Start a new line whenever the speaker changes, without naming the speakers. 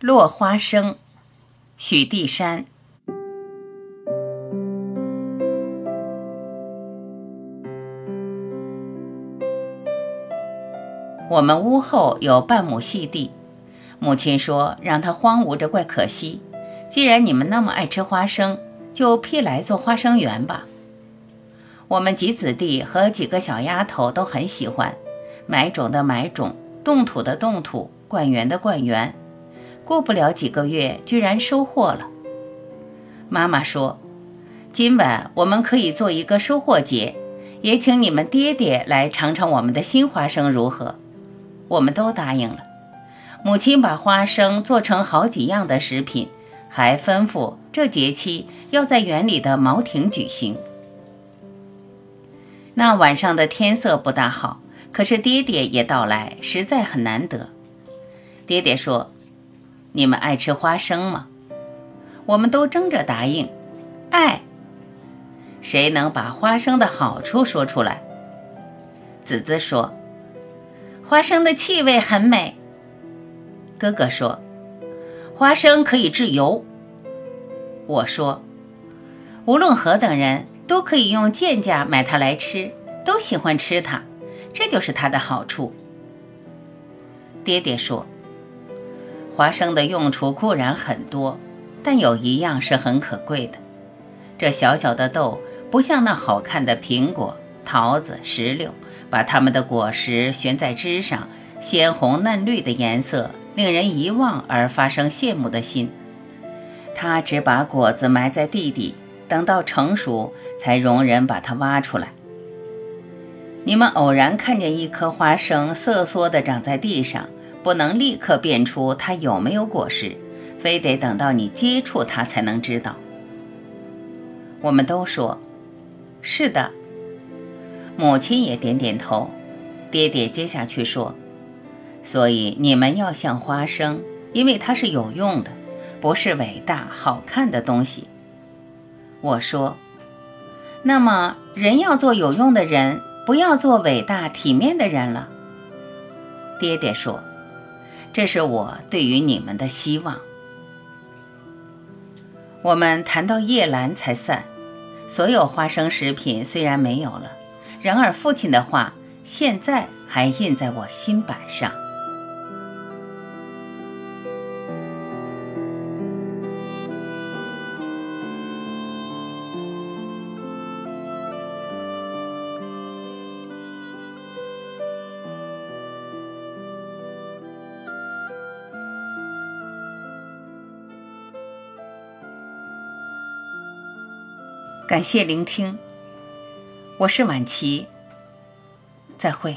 落花生，许地山。我们屋后有半亩细地，母亲说让它荒芜着怪可惜。既然你们那么爱吃花生，就辟来做花生园吧。我们几子弟和几个小丫头都很喜欢，买种的买种，动土的动土，灌园的灌园。过不了几个月，居然收获了。妈妈说：“今晚我们可以做一个收获节，也请你们爹爹来尝尝我们的新花生如何。”我们都答应了。母亲把花生做成好几样的食品，还吩咐这节期要在园里的茅亭举行。那晚上的天色不大好，可是爹爹也到来，实在很难得。爹爹说。你们爱吃花生吗？我们都争着答应，爱。谁能把花生的好处说出来？子子说：“花生的气味很美。”哥哥说：“花生可以制油。”我说：“无论何等人都可以用贱价买它来吃，都喜欢吃它，这就是它的好处。”爹爹说。花生的用处固然很多，但有一样是很可贵的。这小小的豆，不像那好看的苹果、桃子、石榴，把它们的果实悬在枝上，鲜红嫩绿的颜色令人遗忘而发生羡慕的心。它只把果子埋在地底，等到成熟才容人把它挖出来。你们偶然看见一颗花生瑟缩地长在地上。不能立刻辨出它有没有果实，非得等到你接触它才能知道。我们都说，是的。母亲也点点头。爹爹接下去说：“所以你们要像花生，因为它是有用的，不是伟大好看的东西。”我说：“那么人要做有用的人，不要做伟大体面的人了。”爹爹说。这是我对于你们的希望。我们谈到夜阑才散，所有花生食品虽然没有了，然而父亲的话现在还印在我心板上。感谢聆听，我是晚琪，再会。